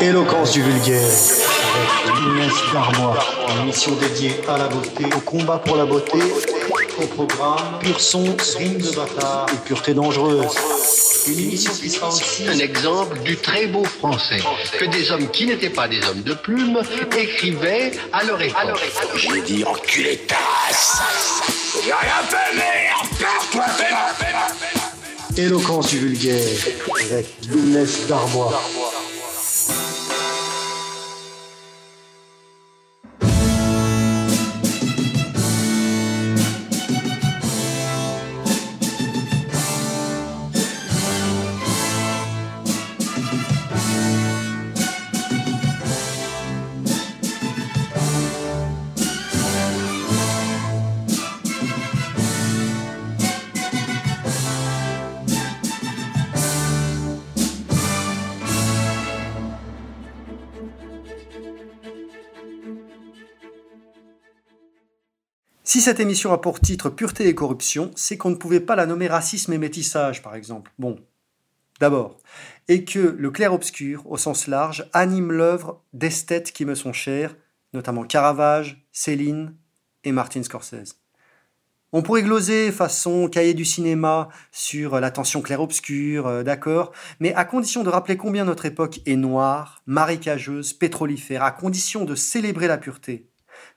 Éloquence du vulgaire. Avec Inès Darmois. Une émission dédiée à la beauté, au combat pour la beauté, au programme Pur son, rime de bâtard et pureté dangereuse. Une émission qui sera aussi un exemple du très beau français que des hommes qui n'étaient pas des hommes de plume écrivaient à leur époque. J'ai dit enculé tasse J'ai rien fait, merde Perds-toi, fais Éloquence du vulgaire. Avec Inès Darmois. Si cette émission a pour titre Pureté et corruption, c'est qu'on ne pouvait pas la nommer racisme et métissage, par exemple. Bon, d'abord. Et que le clair-obscur, au sens large, anime l'œuvre d'esthètes qui me sont chères, notamment Caravage, Céline et Martin Scorsese. On pourrait gloser façon cahier du cinéma sur la tension clair-obscur, euh, d'accord, mais à condition de rappeler combien notre époque est noire, marécageuse, pétrolifère, à condition de célébrer la pureté.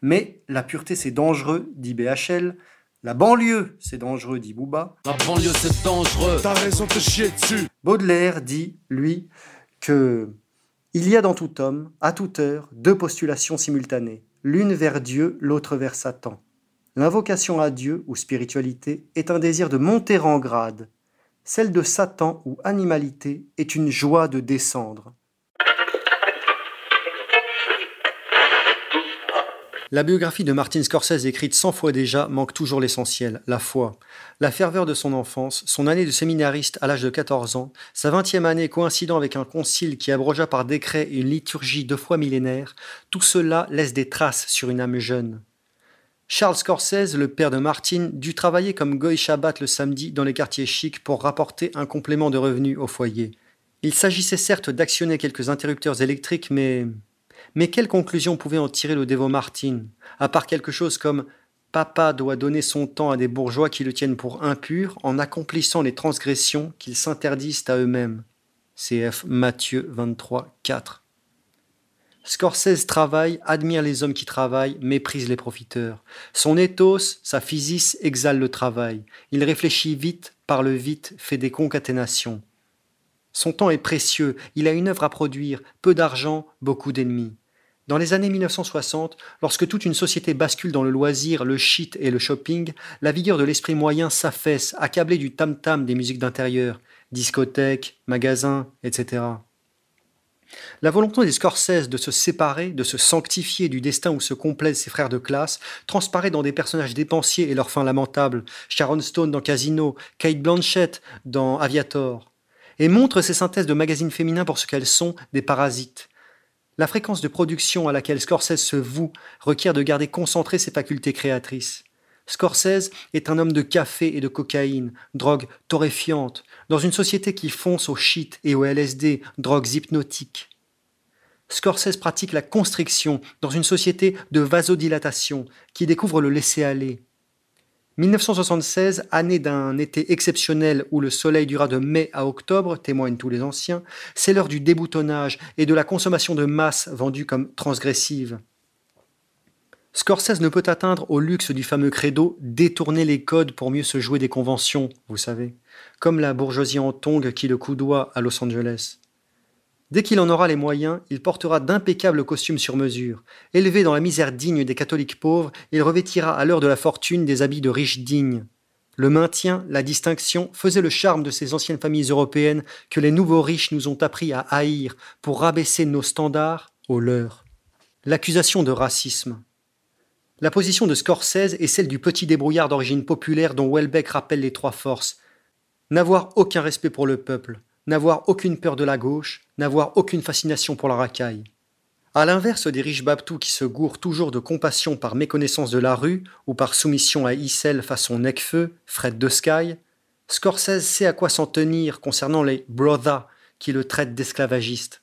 Mais la pureté, c'est dangereux, dit BHL. La banlieue, c'est dangereux, dit Booba. La banlieue, c'est dangereux. T'as raison de chier dessus. Baudelaire dit, lui, que il y a dans tout homme, à toute heure, deux postulations simultanées, l'une vers Dieu, l'autre vers Satan. L'invocation à Dieu ou spiritualité est un désir de monter en grade. Celle de Satan ou animalité est une joie de descendre. La biographie de Martin Scorsese écrite cent fois déjà manque toujours l'essentiel, la foi. La ferveur de son enfance, son année de séminariste à l'âge de 14 ans, sa vingtième année coïncidant avec un concile qui abrogea par décret une liturgie deux fois millénaire, tout cela laisse des traces sur une âme jeune. Charles Scorsese, le père de Martin, dut travailler comme Goy Shabbat le samedi dans les quartiers chics pour rapporter un complément de revenus au foyer. Il s'agissait certes d'actionner quelques interrupteurs électriques, mais mais quelle conclusion pouvait en tirer le dévot Martin, à part quelque chose comme Papa doit donner son temps à des bourgeois qui le tiennent pour impur en accomplissant les transgressions qu'ils s'interdisent à eux-mêmes. CF Matthieu 23, 4. Scorsese travaille, admire les hommes qui travaillent, méprise les profiteurs. Son ethos, sa physis exhale le travail. Il réfléchit vite, parle vite, fait des concaténations. Son temps est précieux, il a une œuvre à produire, peu d'argent, beaucoup d'ennemis. Dans les années 1960, lorsque toute une société bascule dans le loisir, le shit et le shopping, la vigueur de l'esprit moyen s'affaisse, accablé du tam-tam des musiques d'intérieur, discothèques, magasins, etc. La volonté des Scorsese de se séparer, de se sanctifier du destin où se complaisent ses frères de classe, transparaît dans des personnages dépensiers et leurs fins lamentables. Sharon Stone dans Casino, Kate Blanchett dans Aviator. Et montre ces synthèses de magazines féminins pour ce qu'elles sont, des parasites. La fréquence de production à laquelle Scorsese se voue requiert de garder concentrées ses facultés créatrices. Scorsese est un homme de café et de cocaïne, drogue torréfiante, dans une société qui fonce au shit et au LSD, drogues hypnotiques. Scorsese pratique la constriction dans une société de vasodilatation qui découvre le laisser-aller, 1976, année d'un été exceptionnel où le soleil dura de mai à octobre, témoignent tous les anciens, c'est l'heure du déboutonnage et de la consommation de masse vendue comme transgressive. Scorsese ne peut atteindre au luxe du fameux credo détourner les codes pour mieux se jouer des conventions, vous savez, comme la bourgeoisie en tongue qui le coudoie à Los Angeles. Dès qu'il en aura les moyens, il portera d'impeccables costumes sur mesure. Élevé dans la misère digne des catholiques pauvres, il revêtira à l'heure de la fortune des habits de riches dignes. Le maintien, la distinction faisaient le charme de ces anciennes familles européennes que les nouveaux riches nous ont appris à haïr pour rabaisser nos standards aux leurs. L'accusation de racisme. La position de Scorsese est celle du petit débrouillard d'origine populaire dont Welbeck rappelle les trois forces. N'avoir aucun respect pour le peuple, n'avoir aucune peur de la gauche, n'avoir aucune fascination pour la racaille. À l'inverse des riches babtous qui se gourent toujours de compassion par méconnaissance de la rue ou par soumission à Issel façon Necfeu, Fred de Sky, Scorsese sait à quoi s'en tenir concernant les brothers qui le traitent d'esclavagiste.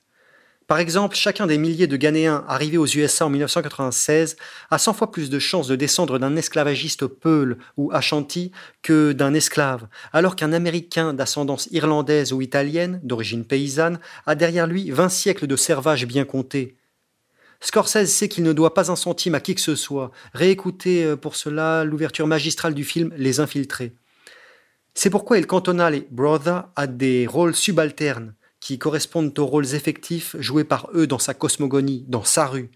Par exemple, chacun des milliers de Ghanéens arrivés aux USA en 1996 a 100 fois plus de chances de descendre d'un esclavagiste Peul ou Ashanti que d'un esclave, alors qu'un Américain d'ascendance irlandaise ou italienne, d'origine paysanne, a derrière lui 20 siècles de servage bien comptés. Scorsese sait qu'il ne doit pas un centime à qui que ce soit. Réécoutez euh, pour cela l'ouverture magistrale du film Les Infiltrés. C'est pourquoi il cantonna les Brothers à des rôles subalternes qui correspondent aux rôles effectifs joués par eux dans sa cosmogonie, dans sa rue.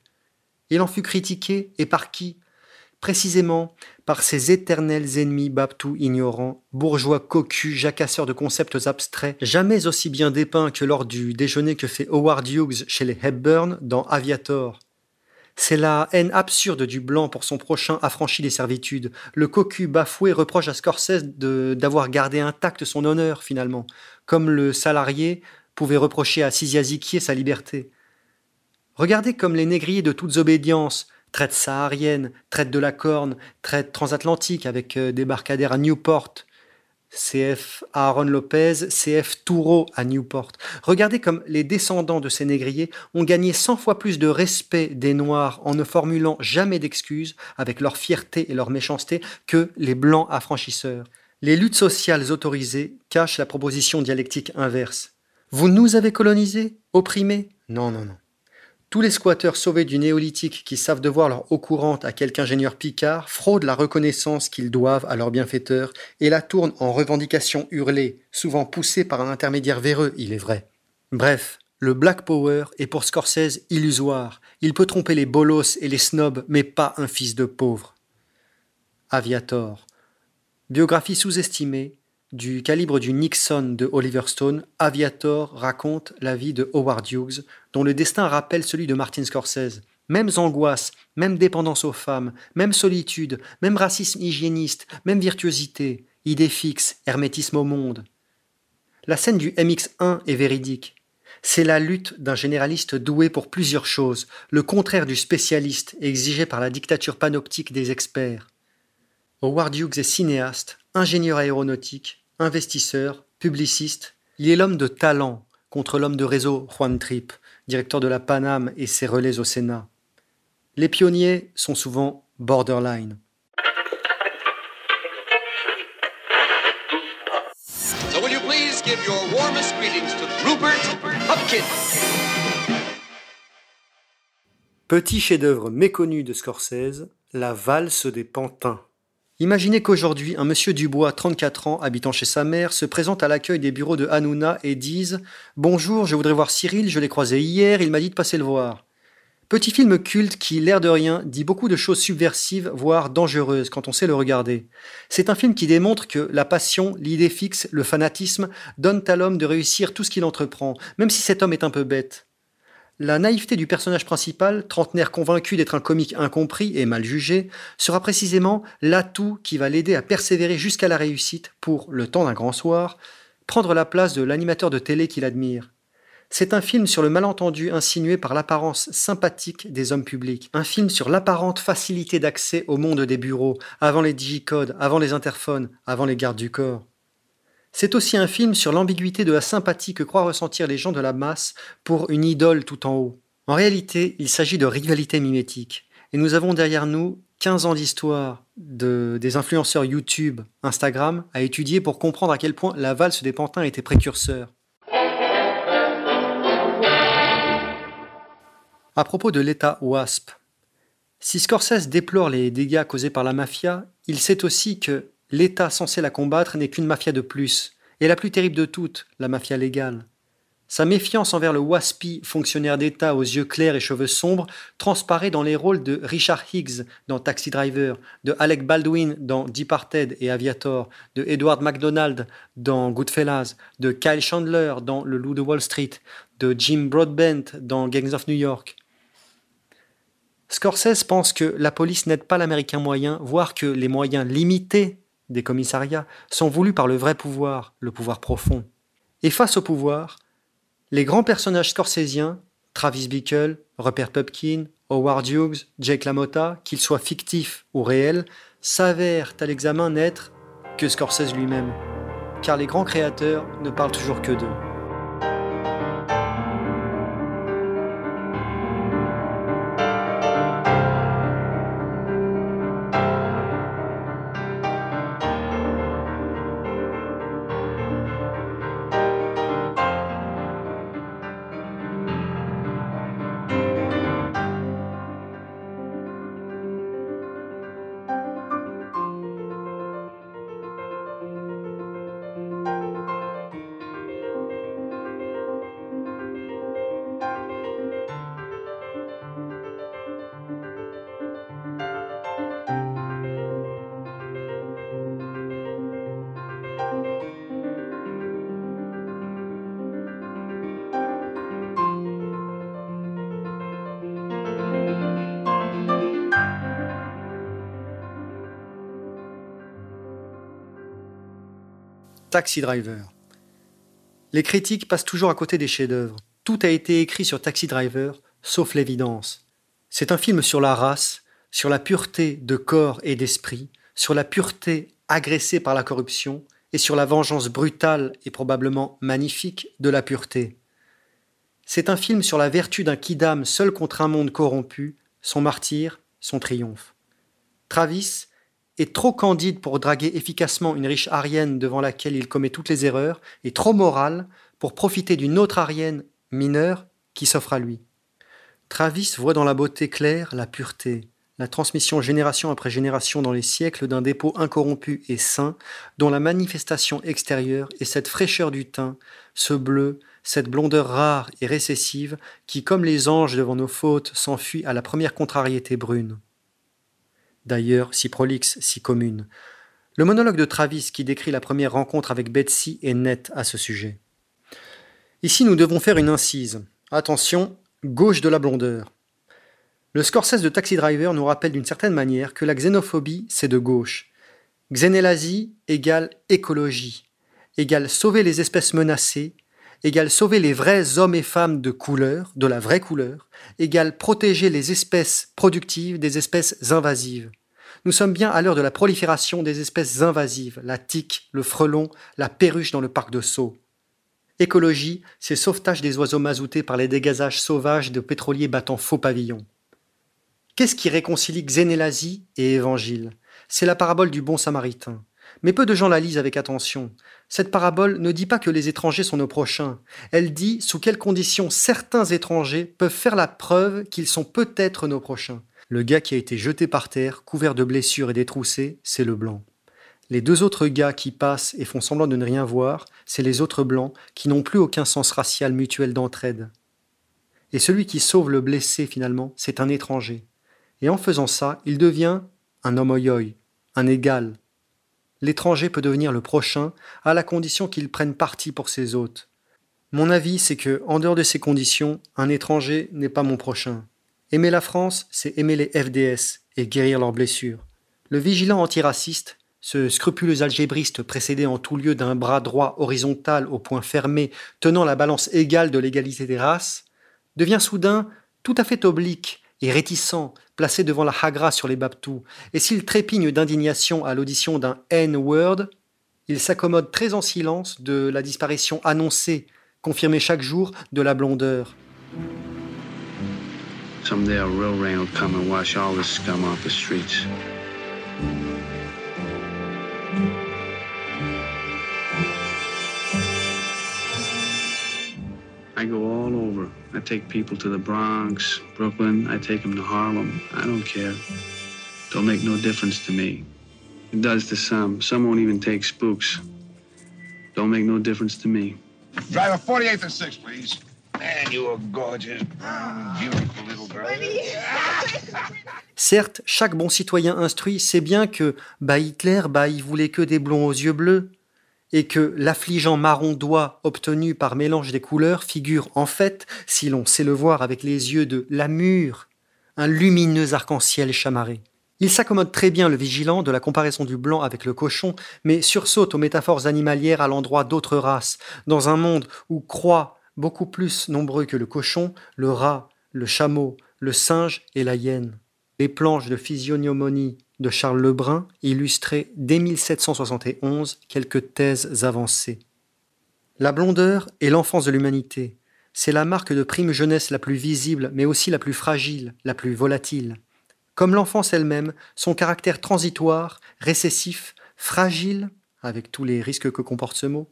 Il en fut critiqué, et par qui? Précisément par ses éternels ennemis baptous ignorants, bourgeois cocus, jacasseurs de concepts abstraits, jamais aussi bien dépeints que lors du déjeuner que fait Howard Hughes chez les Hepburn dans Aviator. C'est la haine absurde du blanc pour son prochain affranchi des servitudes. Le cocu bafoué reproche à Scorsese d'avoir gardé intact son honneur, finalement, comme le salarié pouvait reprocher à Siziazikier sa liberté. Regardez comme les négriers de toutes obédiences, traite saharienne, traite de la Corne, traite transatlantique avec euh, débarcadère à Newport, CF Aaron Lopez, CF Toureau à Newport. Regardez comme les descendants de ces négriers ont gagné cent fois plus de respect des Noirs en ne formulant jamais d'excuses avec leur fierté et leur méchanceté que les Blancs affranchisseurs. Les luttes sociales autorisées cachent la proposition dialectique inverse. Vous nous avez colonisés Opprimés? Non, non, non. Tous les squatteurs sauvés du néolithique qui savent devoir leur eau courante à quelque ingénieur picard fraudent la reconnaissance qu'ils doivent à leurs bienfaiteurs et la tournent en revendications hurlées, souvent poussées par un intermédiaire véreux, il est vrai. Bref, le Black Power est pour Scorsese illusoire. Il peut tromper les bolos et les snobs, mais pas un fils de pauvre. Aviator. Biographie sous-estimée, du calibre du Nixon de Oliver Stone, Aviator raconte la vie de Howard Hughes, dont le destin rappelle celui de Martin Scorsese. Mêmes angoisses, même dépendance aux femmes, même solitude, même racisme hygiéniste, même virtuosité, idée fixe, hermétisme au monde. La scène du MX1 est véridique. C'est la lutte d'un généraliste doué pour plusieurs choses, le contraire du spécialiste exigé par la dictature panoptique des experts. Howard Hughes est cinéaste, ingénieur aéronautique, investisseur, publiciste. Il est l'homme de talent contre l'homme de réseau Juan Tripp, directeur de la Paname et ses relais au Sénat. Les pionniers sont souvent borderline. Petit chef-d'œuvre méconnu de Scorsese, La valse des pantins. Imaginez qu'aujourd'hui, un monsieur Dubois, 34 ans, habitant chez sa mère, se présente à l'accueil des bureaux de Hanouna et dise Bonjour, je voudrais voir Cyril, je l'ai croisé hier, il m'a dit de passer le voir. Petit film culte qui, l'air de rien, dit beaucoup de choses subversives, voire dangereuses quand on sait le regarder. C'est un film qui démontre que la passion, l'idée fixe, le fanatisme donnent à l'homme de réussir tout ce qu'il entreprend, même si cet homme est un peu bête. La naïveté du personnage principal, trentenaire convaincu d'être un comique incompris et mal jugé, sera précisément l'atout qui va l'aider à persévérer jusqu'à la réussite pour, le temps d'un grand soir, prendre la place de l'animateur de télé qu'il admire. C'est un film sur le malentendu insinué par l'apparence sympathique des hommes publics, un film sur l'apparente facilité d'accès au monde des bureaux, avant les digicodes, avant les interphones, avant les gardes du corps. C'est aussi un film sur l'ambiguïté de la sympathie que croient ressentir les gens de la masse pour une idole tout en haut. En réalité, il s'agit de rivalité mimétique. Et nous avons derrière nous 15 ans d'histoire de, des influenceurs YouTube, Instagram, à étudier pour comprendre à quel point la valse des pantins était précurseur. À propos de l'État WASP, si Scorsese déplore les dégâts causés par la mafia, il sait aussi que l'État censé la combattre n'est qu'une mafia de plus, et la plus terrible de toutes, la mafia légale. Sa méfiance envers le WASPI, fonctionnaire d'État aux yeux clairs et cheveux sombres, transparaît dans les rôles de Richard Higgs dans Taxi Driver, de Alec Baldwin dans Departed et Aviator, de Edward MacDonald dans Goodfellas, de Kyle Chandler dans Le Loup de Wall Street, de Jim Broadbent dans Gangs of New York. Scorsese pense que la police n'aide pas l'Américain moyen, voire que les moyens limités des commissariats sont voulus par le vrai pouvoir, le pouvoir profond. Et face au pouvoir, les grands personnages scorsésiens, Travis Bickle, Rupert Pupkin, Howard Hughes, Jake LaMotta, qu'ils soient fictifs ou réels, s'avèrent à l'examen n'être que Scorsese lui-même, car les grands créateurs ne parlent toujours que d'eux. Taxi Driver. Les critiques passent toujours à côté des chefs-d'œuvre. Tout a été écrit sur Taxi Driver, sauf l'évidence. C'est un film sur la race, sur la pureté de corps et d'esprit, sur la pureté agressée par la corruption et sur la vengeance brutale et probablement magnifique de la pureté. C'est un film sur la vertu d'un kidam seul contre un monde corrompu, son martyr, son triomphe. Travis est trop candide pour draguer efficacement une riche arienne devant laquelle il commet toutes les erreurs, et trop moral pour profiter d'une autre arienne mineure qui s'offre à lui. Travis voit dans la beauté claire la pureté, la transmission génération après génération dans les siècles d'un dépôt incorrompu et sain, dont la manifestation extérieure est cette fraîcheur du teint, ce bleu, cette blondeur rare et récessive qui, comme les anges devant nos fautes, s'enfuit à la première contrariété brune. D'ailleurs, si prolixe, si commune. Le monologue de Travis qui décrit la première rencontre avec Betsy est net à ce sujet. Ici, nous devons faire une incise. Attention, gauche de la blondeur. Le Scorsese de Taxi Driver nous rappelle d'une certaine manière que la xénophobie, c'est de gauche. Xénélasie égale écologie, égale sauver les espèces menacées, égale sauver les vrais hommes et femmes de couleur, de la vraie couleur, égale protéger les espèces productives des espèces invasives. Nous sommes bien à l'heure de la prolifération des espèces invasives, la tique, le frelon, la perruche dans le parc de Sceaux. Écologie, c'est sauvetage des oiseaux mazoutés par les dégazages sauvages de pétroliers battant faux pavillons. Qu'est-ce qui réconcilie Xénélasie et Évangile? C'est la parabole du bon samaritain. Mais peu de gens la lisent avec attention. Cette parabole ne dit pas que les étrangers sont nos prochains. Elle dit sous quelles conditions certains étrangers peuvent faire la preuve qu'ils sont peut-être nos prochains. Le gars qui a été jeté par terre, couvert de blessures et détroussé, c'est le blanc. Les deux autres gars qui passent et font semblant de ne rien voir, c'est les autres blancs qui n'ont plus aucun sens racial mutuel d'entraide. Et celui qui sauve le blessé finalement, c'est un étranger. Et en faisant ça, il devient un homoyoi, un égal. L'étranger peut devenir le prochain à la condition qu'il prenne parti pour ses hôtes. Mon avis, c'est que, en dehors de ces conditions, un étranger n'est pas mon prochain. Aimer la France, c'est aimer les FDS et guérir leurs blessures. Le vigilant antiraciste, ce scrupuleux algébriste précédé en tout lieu d'un bras droit horizontal au point fermé, tenant la balance égale de l'égalité des races, devient soudain tout à fait oblique et réticent, placé devant la Hagra sur les Baptous, et s'il trépigne d'indignation à l'audition d'un N-word, il s'accommode très en silence de la disparition annoncée, confirmée chaque jour, de la blondeur. Someday a real rain will come and scum off the streets. I go all over. I take people to the Bronx, Brooklyn. I take them to Harlem. I don't care. Don't make no difference to me. It does to some. Some won't even take spooks. Don't make no difference to me. Driver 48th and 6, please. Man, you are gorgeous, beautiful little girl. Certes, chaque bon citoyen instruit sait bien que bah Hitler, bah il voulait que des blonds aux yeux bleus, et que l'affligeant marron d'oie obtenu par mélange des couleurs figure en fait, si l'on sait le voir avec les yeux de Lamure, un lumineux arc-en-ciel chamarré. Il s'accommode très bien le vigilant de la comparaison du blanc avec le cochon, mais sursaute aux métaphores animalières à l'endroit d'autres races, dans un monde où croient beaucoup plus nombreux que le cochon, le rat, le chameau, le singe et la hyène. Les planches de physiognomonie de Charles Lebrun illustraient dès 1771 quelques thèses avancées. La blondeur est l'enfance de l'humanité. C'est la marque de prime jeunesse la plus visible, mais aussi la plus fragile, la plus volatile. Comme l'enfance elle-même, son caractère transitoire, récessif, fragile, avec tous les risques que comporte ce mot,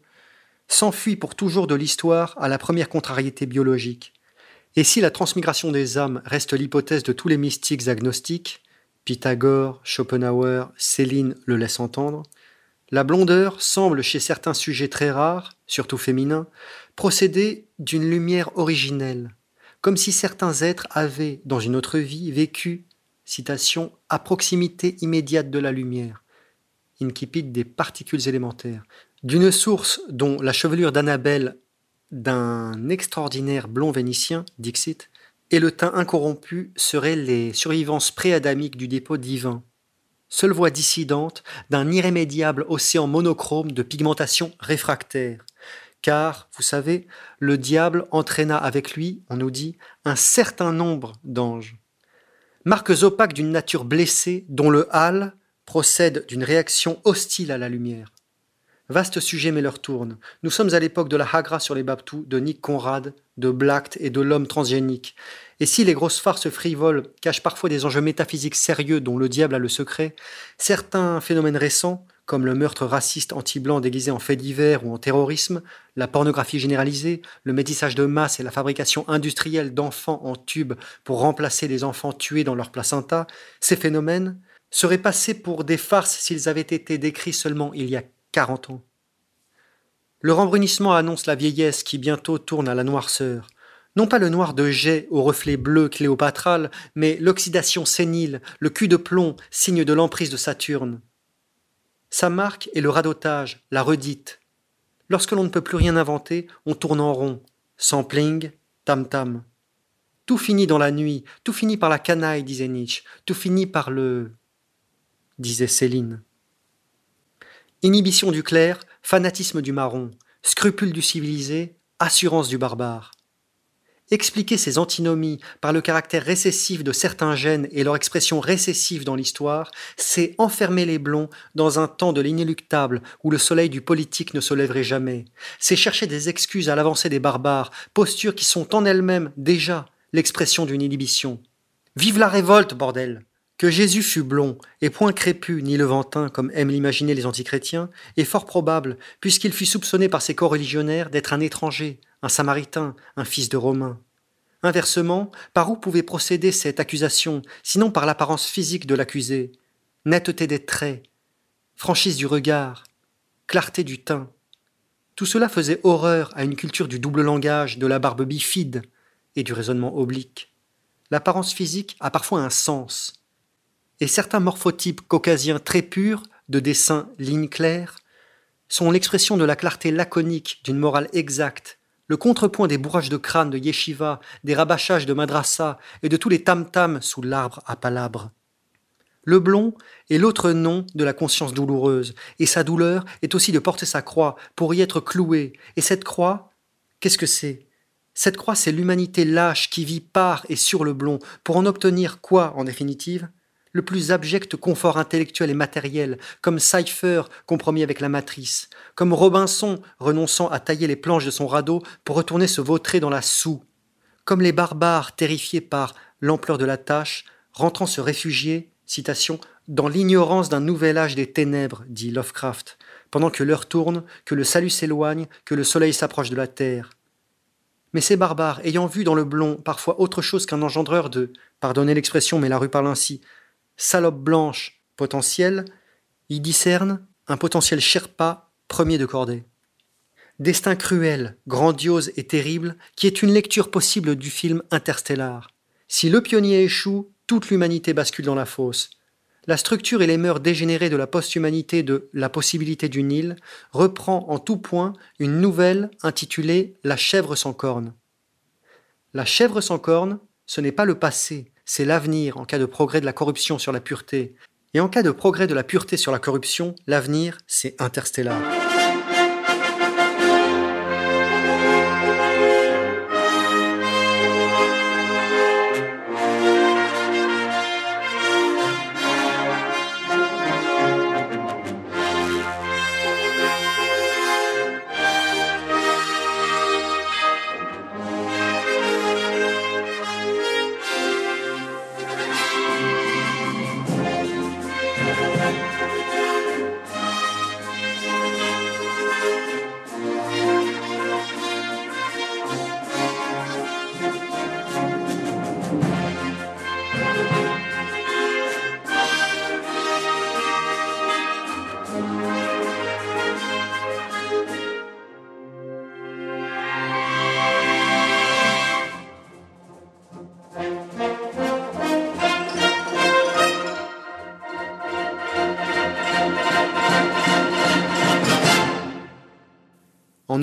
s'enfuit pour toujours de l'histoire à la première contrariété biologique. Et si la transmigration des âmes reste l'hypothèse de tous les mystiques agnostiques, Pythagore, Schopenhauer, Céline le laissent entendre, la blondeur semble chez certains sujets très rares, surtout féminins, procéder d'une lumière originelle, comme si certains êtres avaient, dans une autre vie, vécu, citation, à proximité immédiate de la lumière, incipit des particules élémentaires, d'une source dont la chevelure d'Annabelle d'un extraordinaire blond vénitien, Dixit, et le teint incorrompu seraient les survivances préadamiques du dépôt divin. seule voie dissidente d'un irrémédiable océan monochrome de pigmentation réfractaire. Car, vous savez, le diable entraîna avec lui, on nous dit, un certain nombre d'anges. Marques opaques d'une nature blessée dont le hâle procède d'une réaction hostile à la lumière. Vaste sujet mais leur tourne. Nous sommes à l'époque de la Hagra sur les Baptous, de Nick Conrad, de Blacht et de l'homme transgénique. Et si les grosses farces frivoles cachent parfois des enjeux métaphysiques sérieux dont le diable a le secret, certains phénomènes récents, comme le meurtre raciste anti-blanc déguisé en fait divers ou en terrorisme, la pornographie généralisée, le métissage de masse et la fabrication industrielle d'enfants en tubes pour remplacer les enfants tués dans leur placenta, ces phénomènes seraient passés pour des farces s'ils avaient été décrits seulement il y a 40 ans. Le rembrunissement annonce la vieillesse qui bientôt tourne à la noirceur. Non pas le noir de jet au reflet bleu cléopatral, mais l'oxydation sénile, le cul de plomb, signe de l'emprise de Saturne. Sa marque est le radotage, la redite. Lorsque l'on ne peut plus rien inventer, on tourne en rond. Sampling, tam-tam. Tout finit dans la nuit, tout finit par la canaille, disait Nietzsche, tout finit par le. disait Céline. Inhibition du clair, fanatisme du marron, scrupule du civilisé, assurance du barbare. Expliquer ces antinomies par le caractère récessif de certains gènes et leur expression récessive dans l'histoire, c'est enfermer les blonds dans un temps de l'inéluctable où le soleil du politique ne se lèverait jamais. C'est chercher des excuses à l'avancée des barbares, postures qui sont en elles-mêmes déjà l'expression d'une inhibition. Vive la révolte, bordel! Que Jésus fût blond, et point crépu ni levantin, comme aiment l'imaginer les antichrétiens, est fort probable, puisqu'il fut soupçonné par ses coreligionnaires d'être un étranger, un samaritain, un fils de Romain. Inversement, par où pouvait procéder cette accusation, sinon par l'apparence physique de l'accusé? Netteté des traits, franchise du regard, clarté du teint. Tout cela faisait horreur à une culture du double langage, de la barbe bifide et du raisonnement oblique. L'apparence physique a parfois un sens, et certains morphotypes caucasiens très purs, de dessin ligne claire, sont l'expression de la clarté laconique d'une morale exacte, le contrepoint des bourrages de crâne de yeshiva, des rabâchages de madrasa et de tous les tam-tams sous l'arbre à palabres. Le blond est l'autre nom de la conscience douloureuse, et sa douleur est aussi de porter sa croix pour y être cloué. Et cette croix, qu'est-ce que c'est? Cette croix, c'est l'humanité lâche qui vit par et sur le blond, pour en obtenir quoi, en définitive? Le plus abject confort intellectuel et matériel, comme Cypher compromis avec la matrice, comme Robinson renonçant à tailler les planches de son radeau pour retourner se vautrer dans la soue, comme les barbares terrifiés par l'ampleur de la tâche, rentrant se réfugier, citation, dans l'ignorance d'un nouvel âge des ténèbres, dit Lovecraft, pendant que l'heure tourne, que le salut s'éloigne, que le soleil s'approche de la terre. Mais ces barbares, ayant vu dans le blond parfois autre chose qu'un engendreur de, pardonnez l'expression, mais la rue parle ainsi, salope blanche potentiel, y discerne un potentiel Sherpa premier de cordée. Destin cruel, grandiose et terrible, qui est une lecture possible du film Interstellar. Si le pionnier échoue, toute l'humanité bascule dans la fosse. La structure et les mœurs dégénérées de la post-humanité de La possibilité du Nil reprend en tout point une nouvelle intitulée La chèvre sans corne. La chèvre sans corne, ce n'est pas le passé, c'est l'avenir en cas de progrès de la corruption sur la pureté. Et en cas de progrès de la pureté sur la corruption, l'avenir, c'est interstellar.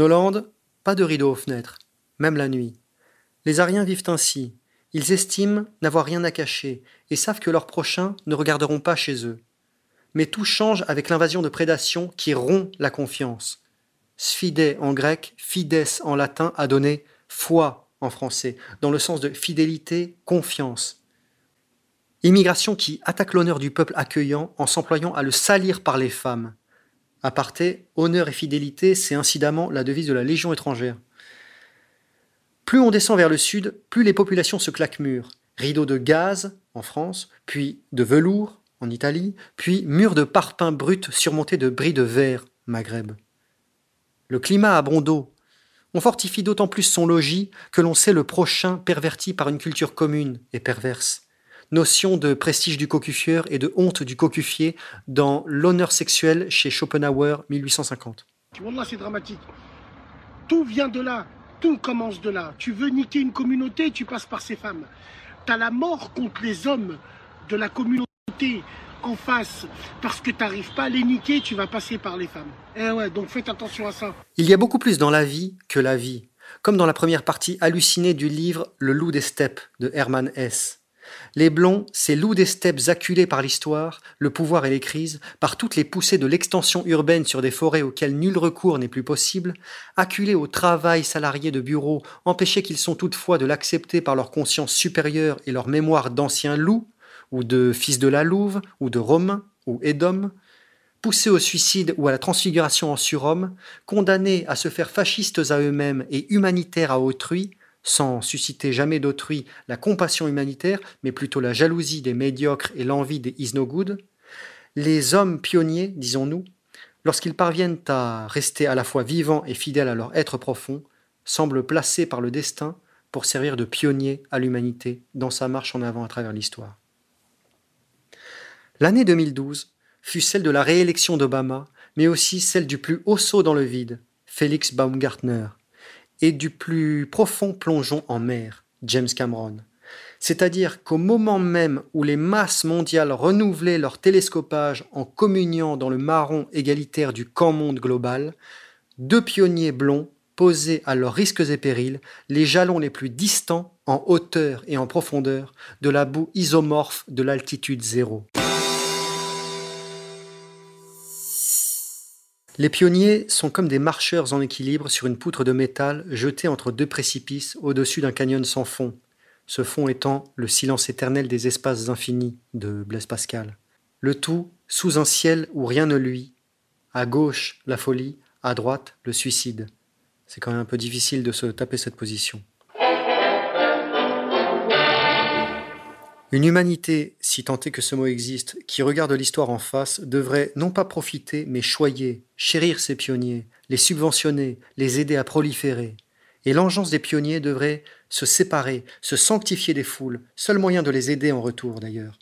Hollande, pas de rideau aux fenêtres, même la nuit. Les Ariens vivent ainsi. Ils estiment n'avoir rien à cacher et savent que leurs prochains ne regarderont pas chez eux. Mais tout change avec l'invasion de prédation qui rompt la confiance. Sphidé en grec, fides en latin a donné foi en français, dans le sens de fidélité, confiance. Immigration qui attaque l'honneur du peuple accueillant en s'employant à le salir par les femmes. Aparté, honneur et fidélité, c'est incidemment la devise de la Légion étrangère. Plus on descend vers le sud, plus les populations se claquent mûres. Rideaux de gaz en France, puis de velours en Italie, puis murs de parpaings bruts surmontés de bris de verre, Maghreb. Le climat a bon dos. On fortifie d'autant plus son logis que l'on sait le prochain perverti par une culture commune et perverse. Notion de prestige du cocufieur et de honte du cocufier dans L'honneur sexuel chez Schopenhauer 1850. Wallah, c'est dramatique. Tout vient de là. Tout commence de là. Tu veux niquer une communauté, tu passes par ces femmes. Tu as la mort contre les hommes de la communauté en face parce que tu n'arrives pas à les niquer, tu vas passer par les femmes. Eh ouais, donc faites attention à ça. Il y a beaucoup plus dans la vie que la vie, comme dans la première partie hallucinée du livre Le loup des steppes de Hermann Hesse. Les blonds, ces loups des steppes acculés par l'histoire, le pouvoir et les crises, par toutes les poussées de l'extension urbaine sur des forêts auxquelles nul recours n'est plus possible, acculés au travail salarié de bureau, empêchés qu'ils sont toutefois de l'accepter par leur conscience supérieure et leur mémoire d'anciens loups, ou de fils de la Louve, ou de Romains, ou Édom, poussés au suicide ou à la transfiguration en surhomme, condamnés à se faire fascistes à eux-mêmes et humanitaires à autrui, sans susciter jamais d'autrui la compassion humanitaire, mais plutôt la jalousie des médiocres et l'envie des is no good, les hommes pionniers, disons-nous, lorsqu'ils parviennent à rester à la fois vivants et fidèles à leur être profond, semblent placés par le destin pour servir de pionniers à l'humanité dans sa marche en avant à travers l'histoire. L'année 2012 fut celle de la réélection d'Obama, mais aussi celle du plus haut saut dans le vide, Félix Baumgartner, et du plus profond plongeon en mer, James Cameron. C'est-à-dire qu'au moment même où les masses mondiales renouvelaient leur télescopage en communiant dans le marron égalitaire du camp monde global, deux pionniers blonds posaient à leurs risques et périls les jalons les plus distants en hauteur et en profondeur de la boue isomorphe de l'altitude zéro. Les pionniers sont comme des marcheurs en équilibre sur une poutre de métal jetée entre deux précipices au-dessus d'un canyon sans fond, ce fond étant le silence éternel des espaces infinis de Blaise Pascal. Le tout sous un ciel où rien ne luit, à gauche la folie, à droite le suicide. C'est quand même un peu difficile de se taper cette position. Une humanité, si tant est que ce mot existe, qui regarde l'histoire en face, devrait non pas profiter, mais choyer, chérir ses pionniers, les subventionner, les aider à proliférer. Et l'engeance des pionniers devrait se séparer, se sanctifier des foules, seul moyen de les aider en retour d'ailleurs.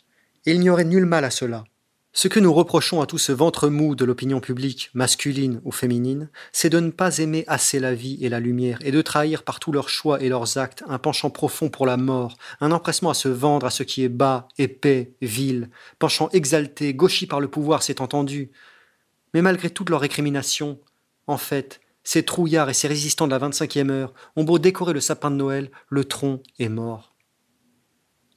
Et il n'y aurait nul mal à cela. Ce que nous reprochons à tout ce ventre mou de l'opinion publique, masculine ou féminine, c'est de ne pas aimer assez la vie et la lumière, et de trahir par tous leurs choix et leurs actes un penchant profond pour la mort, un empressement à se vendre à ce qui est bas, épais, vil, penchant exalté, gauchi par le pouvoir, c'est entendu. Mais malgré toutes leurs récriminations, en fait, ces trouillards et ces résistants de la 25e heure ont beau décorer le sapin de Noël, le tronc est mort.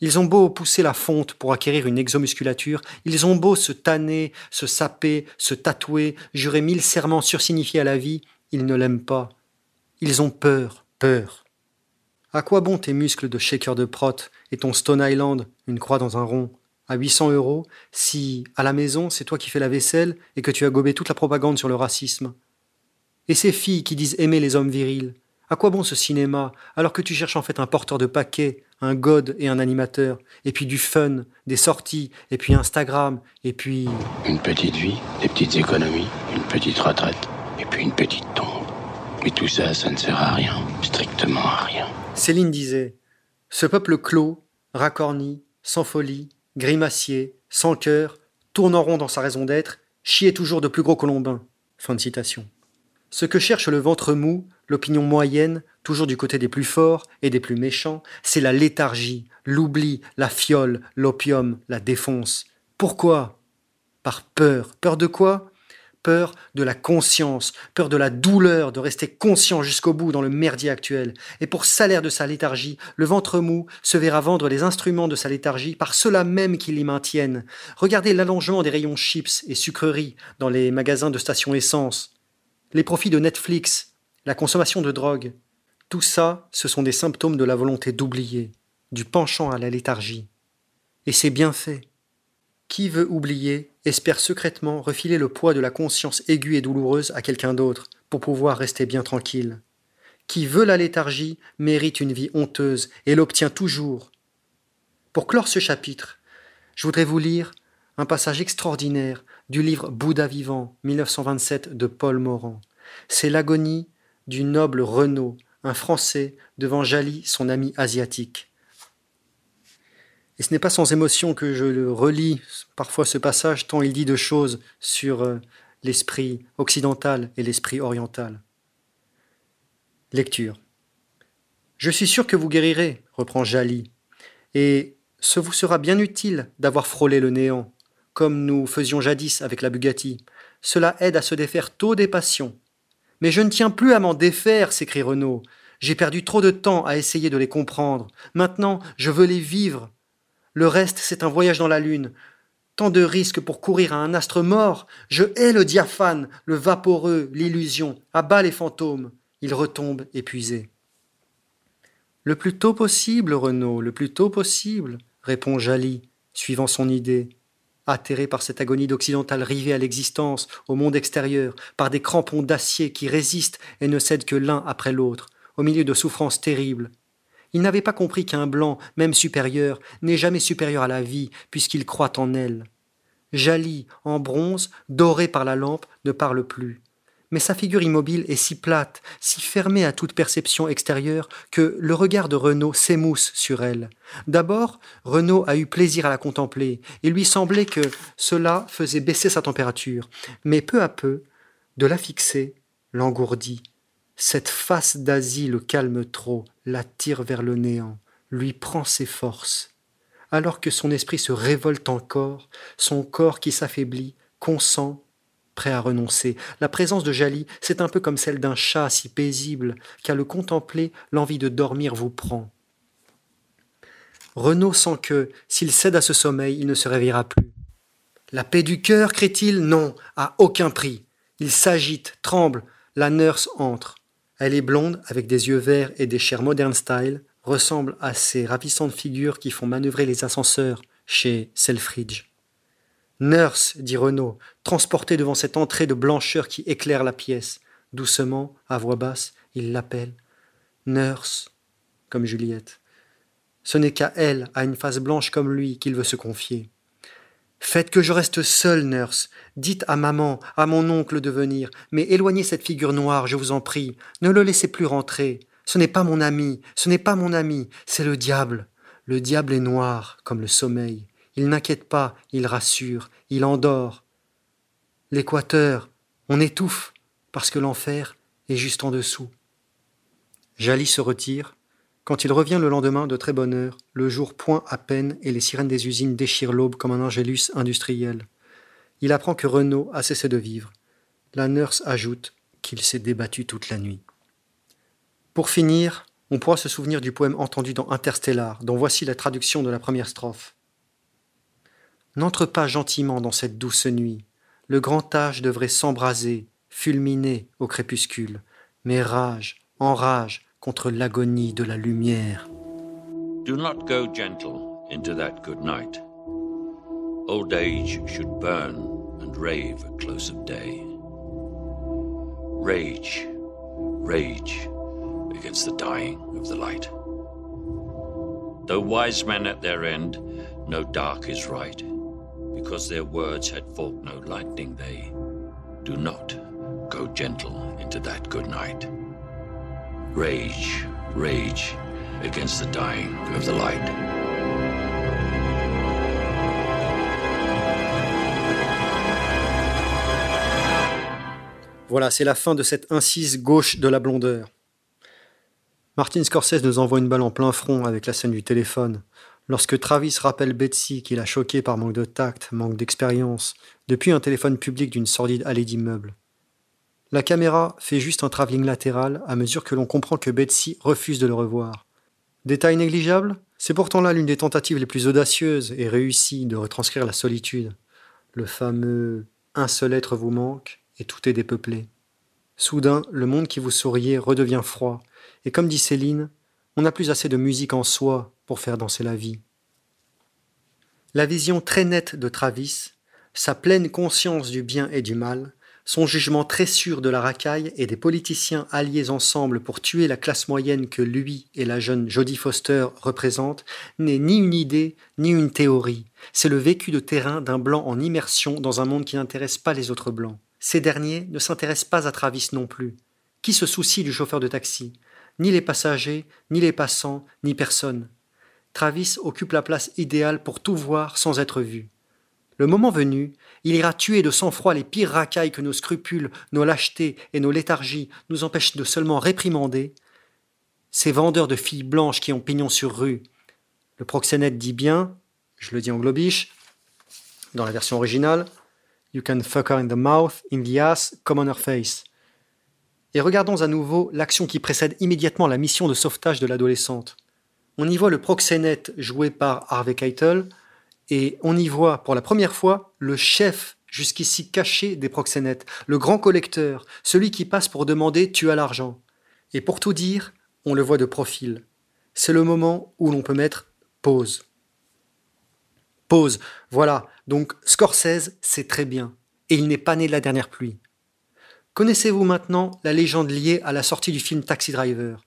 Ils ont beau pousser la fonte pour acquérir une exomusculature, ils ont beau se tanner, se saper, se tatouer, jurer mille serments sursignifiés à la vie, ils ne l'aiment pas. Ils ont peur, peur. À quoi bon tes muscles de shaker de prot et ton Stone Island, une croix dans un rond, à 800 euros, si, à la maison, c'est toi qui fais la vaisselle et que tu as gobé toute la propagande sur le racisme Et ces filles qui disent aimer les hommes virils, à quoi bon ce cinéma alors que tu cherches en fait un porteur de paquets, un god et un animateur, et puis du fun, des sorties, et puis Instagram, et puis... Une petite vie, des petites économies, une petite retraite, et puis une petite tombe. Mais tout ça, ça ne sert à rien, strictement à rien. Céline disait, ce peuple clos, racorni, sans folie, grimacier, sans cœur, tourne en rond dans sa raison d'être, chiait toujours de plus gros colombins. Fin de citation. Ce que cherche le ventre mou, l'opinion moyenne, toujours du côté des plus forts et des plus méchants, c'est la léthargie, l'oubli, la fiole, l'opium, la défonce. Pourquoi? Par peur. Peur de quoi? Peur de la conscience, peur de la douleur de rester conscient jusqu'au bout dans le merdier actuel. Et pour salaire de sa léthargie, le ventre mou se verra vendre les instruments de sa léthargie par ceux-là même qui l'y maintiennent. Regardez l'allongement des rayons chips et sucreries dans les magasins de stations essence, les profits de Netflix, la consommation de drogue. Tout ça, ce sont des symptômes de la volonté d'oublier, du penchant à la léthargie. Et c'est bien fait. Qui veut oublier espère secrètement refiler le poids de la conscience aiguë et douloureuse à quelqu'un d'autre pour pouvoir rester bien tranquille. Qui veut la léthargie mérite une vie honteuse et l'obtient toujours. Pour clore ce chapitre, je voudrais vous lire un passage extraordinaire du livre Bouddha vivant 1927 de Paul Morand. C'est l'agonie du noble Renaud, un Français, devant Jali, son ami asiatique. Et ce n'est pas sans émotion que je relis parfois ce passage, tant il dit de choses sur euh, l'esprit occidental et l'esprit oriental. Lecture. Je suis sûr que vous guérirez, reprend Jali, et ce vous sera bien utile d'avoir frôlé le néant, comme nous faisions jadis avec la Bugatti. Cela aide à se défaire tôt des passions. Mais je ne tiens plus à m'en défaire, s'écrie Renaud. J'ai perdu trop de temps à essayer de les comprendre. Maintenant, je veux les vivre, le reste, c'est un voyage dans la lune. Tant de risques pour courir à un astre mort. Je hais le diaphane, le vaporeux, l'illusion. À bas les fantômes. Il retombe épuisé. Le plus tôt possible, Renaud, le plus tôt possible, répond Jali, suivant son idée. Atterré par cette agonie d'occidental rivée à l'existence, au monde extérieur, par des crampons d'acier qui résistent et ne cèdent que l'un après l'autre, au milieu de souffrances terribles, il n'avait pas compris qu'un blanc, même supérieur, n'est jamais supérieur à la vie, puisqu'il croit en elle. Jali, en bronze, doré par la lampe, ne parle plus. Mais sa figure immobile est si plate, si fermée à toute perception extérieure, que le regard de Renaud s'émousse sur elle. D'abord, Renaud a eu plaisir à la contempler. Il lui semblait que cela faisait baisser sa température. Mais peu à peu, de la fixer, l'engourdit. Cette face d'Asie le calme trop, la tire vers le néant, lui prend ses forces. Alors que son esprit se révolte encore, son corps qui s'affaiblit, consent, prêt à renoncer. La présence de Jali, c'est un peu comme celle d'un chat si paisible qu'à le contempler, l'envie de dormir vous prend. Renaud sent que, s'il cède à ce sommeil, il ne se réveillera plus. La paix du cœur, crée-t-il Non, à aucun prix. Il s'agite, tremble, la nurse entre. Elle est blonde, avec des yeux verts et des chairs modern style, ressemble à ces ravissantes figures qui font manœuvrer les ascenseurs chez Selfridge. Nurse, dit Renaud, transporté devant cette entrée de blancheur qui éclaire la pièce. Doucement, à voix basse, il l'appelle. Nurse, comme Juliette. Ce n'est qu'à elle, à une face blanche comme lui, qu'il veut se confier. Faites que je reste seul, nurse. Dites à maman, à mon oncle de venir, mais éloignez cette figure noire, je vous en prie. Ne le laissez plus rentrer. Ce n'est pas mon ami, ce n'est pas mon ami, c'est le diable. Le diable est noir, comme le sommeil. Il n'inquiète pas, il rassure, il endort. L'équateur, on étouffe, parce que l'enfer est juste en dessous. Jali se retire, quand il revient le lendemain de très bonne heure, le jour point à peine et les sirènes des usines déchirent l'aube comme un angélus industriel. Il apprend que Renaud a cessé de vivre. La nurse ajoute qu'il s'est débattu toute la nuit. Pour finir, on pourra se souvenir du poème entendu dans Interstellar, dont voici la traduction de la première strophe. N'entre pas gentiment dans cette douce nuit. Le grand âge devrait s'embraser, fulminer au crépuscule. Mais rage, enrage, contre l'agonie de la lumière. Do not go gentle into that good night. Old age should burn and rave at close of day. Rage, rage against the dying of the light. Though wise men at their end know dark is right, because their words had fought no lightning, they do not go gentle into that good night. Rage, rage against the dying of the light. Voilà, c'est la fin de cette incise gauche de la blondeur. Martin Scorsese nous envoie une balle en plein front avec la scène du téléphone. Lorsque Travis rappelle Betsy qu'il a choqué par manque de tact, manque d'expérience, depuis un téléphone public d'une sordide allée d'immeubles. La caméra fait juste un travelling latéral à mesure que l'on comprend que Betsy refuse de le revoir. Détail négligeable C'est pourtant là l'une des tentatives les plus audacieuses et réussies de retranscrire la solitude. Le fameux un seul être vous manque et tout est dépeuplé. Soudain, le monde qui vous souriait redevient froid, et comme dit Céline, on n'a plus assez de musique en soi pour faire danser la vie. La vision très nette de Travis, sa pleine conscience du bien et du mal, son jugement très sûr de la racaille et des politiciens alliés ensemble pour tuer la classe moyenne que lui et la jeune Jodie Foster représentent n'est ni une idée ni une théorie. C'est le vécu de terrain d'un blanc en immersion dans un monde qui n'intéresse pas les autres blancs. Ces derniers ne s'intéressent pas à Travis non plus. Qui se soucie du chauffeur de taxi? Ni les passagers, ni les passants, ni personne. Travis occupe la place idéale pour tout voir sans être vu. Le moment venu, il ira tuer de sang-froid les pires racailles que nos scrupules, nos lâchetés et nos léthargies nous empêchent de seulement réprimander. Ces vendeurs de filles blanches qui ont pignon sur rue. Le proxénète dit bien, je le dis en globiche, dans la version originale, You can fuck her in the mouth, in the ass, come on her face. Et regardons à nouveau l'action qui précède immédiatement la mission de sauvetage de l'adolescente. On y voit le proxénète joué par Harvey Keitel, et on y voit pour la première fois le chef jusqu'ici caché des proxénètes, le grand collecteur, celui qui passe pour demander tu as l'argent. Et pour tout dire, on le voit de profil. C'est le moment où l'on peut mettre pause. Pause. Voilà. Donc Scorsese, c'est très bien. Et il n'est pas né de la dernière pluie. Connaissez-vous maintenant la légende liée à la sortie du film Taxi Driver?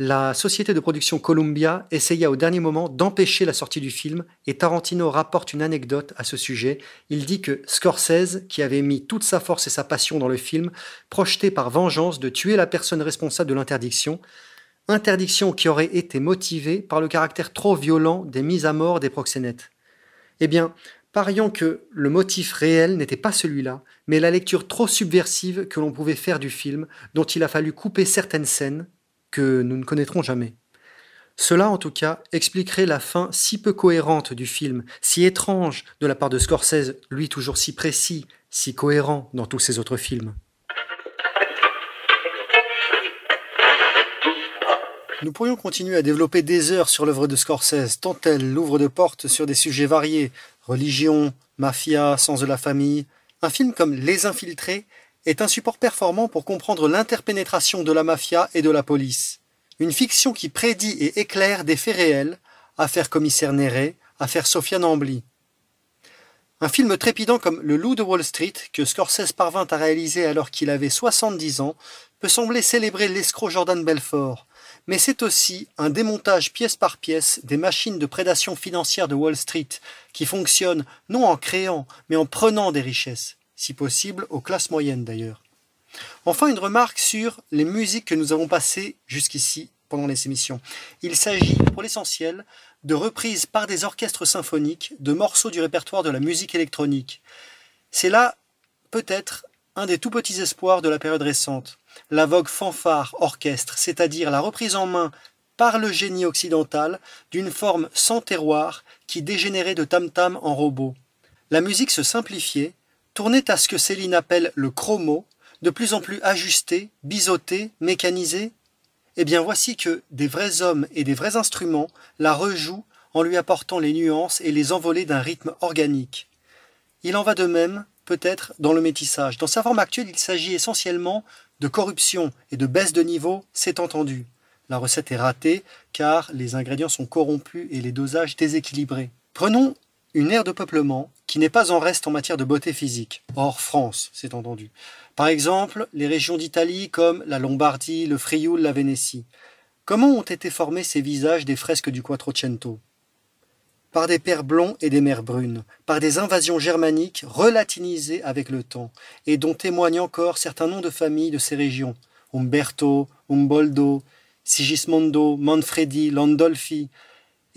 La société de production Columbia essaya au dernier moment d'empêcher la sortie du film et Tarantino rapporte une anecdote à ce sujet. Il dit que Scorsese, qui avait mis toute sa force et sa passion dans le film, projetait par vengeance de tuer la personne responsable de l'interdiction, interdiction qui aurait été motivée par le caractère trop violent des mises à mort des proxénètes. Eh bien, parions que le motif réel n'était pas celui-là, mais la lecture trop subversive que l'on pouvait faire du film, dont il a fallu couper certaines scènes, que nous ne connaîtrons jamais. Cela, en tout cas, expliquerait la fin si peu cohérente du film, si étrange de la part de Scorsese, lui toujours si précis, si cohérent dans tous ses autres films. Nous pourrions continuer à développer des heures sur l'œuvre de Scorsese, tant elle l'ouvre de portes sur des sujets variés religion, mafia, sens de la famille. Un film comme Les Infiltrés est un support performant pour comprendre l'interpénétration de la mafia et de la police. Une fiction qui prédit et éclaire des faits réels, affaire commissaire Néré, affaire Sophia Nambly. Un film trépidant comme Le Loup de Wall Street, que Scorsese parvint à réaliser alors qu'il avait 70 ans, peut sembler célébrer l'escroc Jordan Belfort, mais c'est aussi un démontage pièce par pièce des machines de prédation financière de Wall Street, qui fonctionnent non en créant, mais en prenant des richesses si possible aux classes moyennes d'ailleurs. Enfin, une remarque sur les musiques que nous avons passées jusqu'ici pendant les émissions. Il s'agit, pour l'essentiel, de reprises par des orchestres symphoniques de morceaux du répertoire de la musique électronique. C'est là, peut-être, un des tout petits espoirs de la période récente. La vogue fanfare-orchestre, c'est-à-dire la reprise en main par le génie occidental d'une forme sans terroir qui dégénérait de tam-tam en robot. La musique se simplifiait, tournait à ce que Céline appelle le chromo, de plus en plus ajusté, biseauté, mécanisé Eh bien voici que des vrais hommes et des vrais instruments la rejouent en lui apportant les nuances et les envolées d'un rythme organique. Il en va de même, peut-être, dans le métissage. Dans sa forme actuelle, il s'agit essentiellement de corruption et de baisse de niveau, c'est entendu. La recette est ratée car les ingrédients sont corrompus et les dosages déséquilibrés. Prenons une ère de peuplement qui n'est pas en reste en matière de beauté physique, hors France, c'est entendu. Par exemple, les régions d'Italie comme la Lombardie, le Frioul, la Vénétie. Comment ont été formés ces visages des fresques du Quattrocento? Par des pères blonds et des mères brunes, par des invasions germaniques relatinisées avec le temps, et dont témoignent encore certains noms de famille de ces régions Umberto, Umboldo, Sigismondo, Manfredi, Landolfi,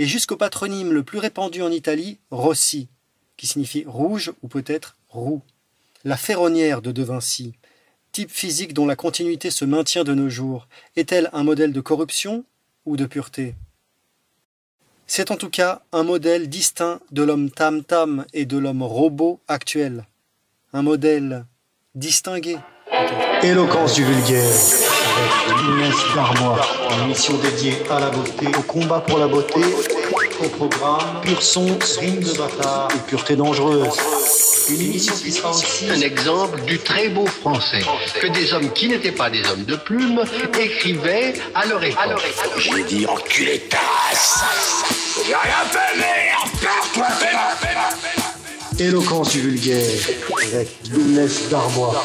et jusqu'au patronyme le plus répandu en Italie, Rossi, qui signifie rouge ou peut-être roux. La ferronnière de De Vinci, type physique dont la continuité se maintient de nos jours, est-elle un modèle de corruption ou de pureté? C'est en tout cas un modèle distinct de l'homme tam-tam et de l'homme robot actuel. un modèle distingué. Éloquence du vulgaire, avec Inès une émission dédiée à la beauté, au combat pour la beauté, au programme Pur son, rime de bâtard et pureté dangereuse. Une émission qui sera aussi Un exemple du très beau français que des hommes qui n'étaient pas des hommes de plume écrivaient à leur époque. J'ai dit enculé ta race. J'ai rien fait, merde. Fais-la. Éloquence du vulgaire, avec Inès Darbois.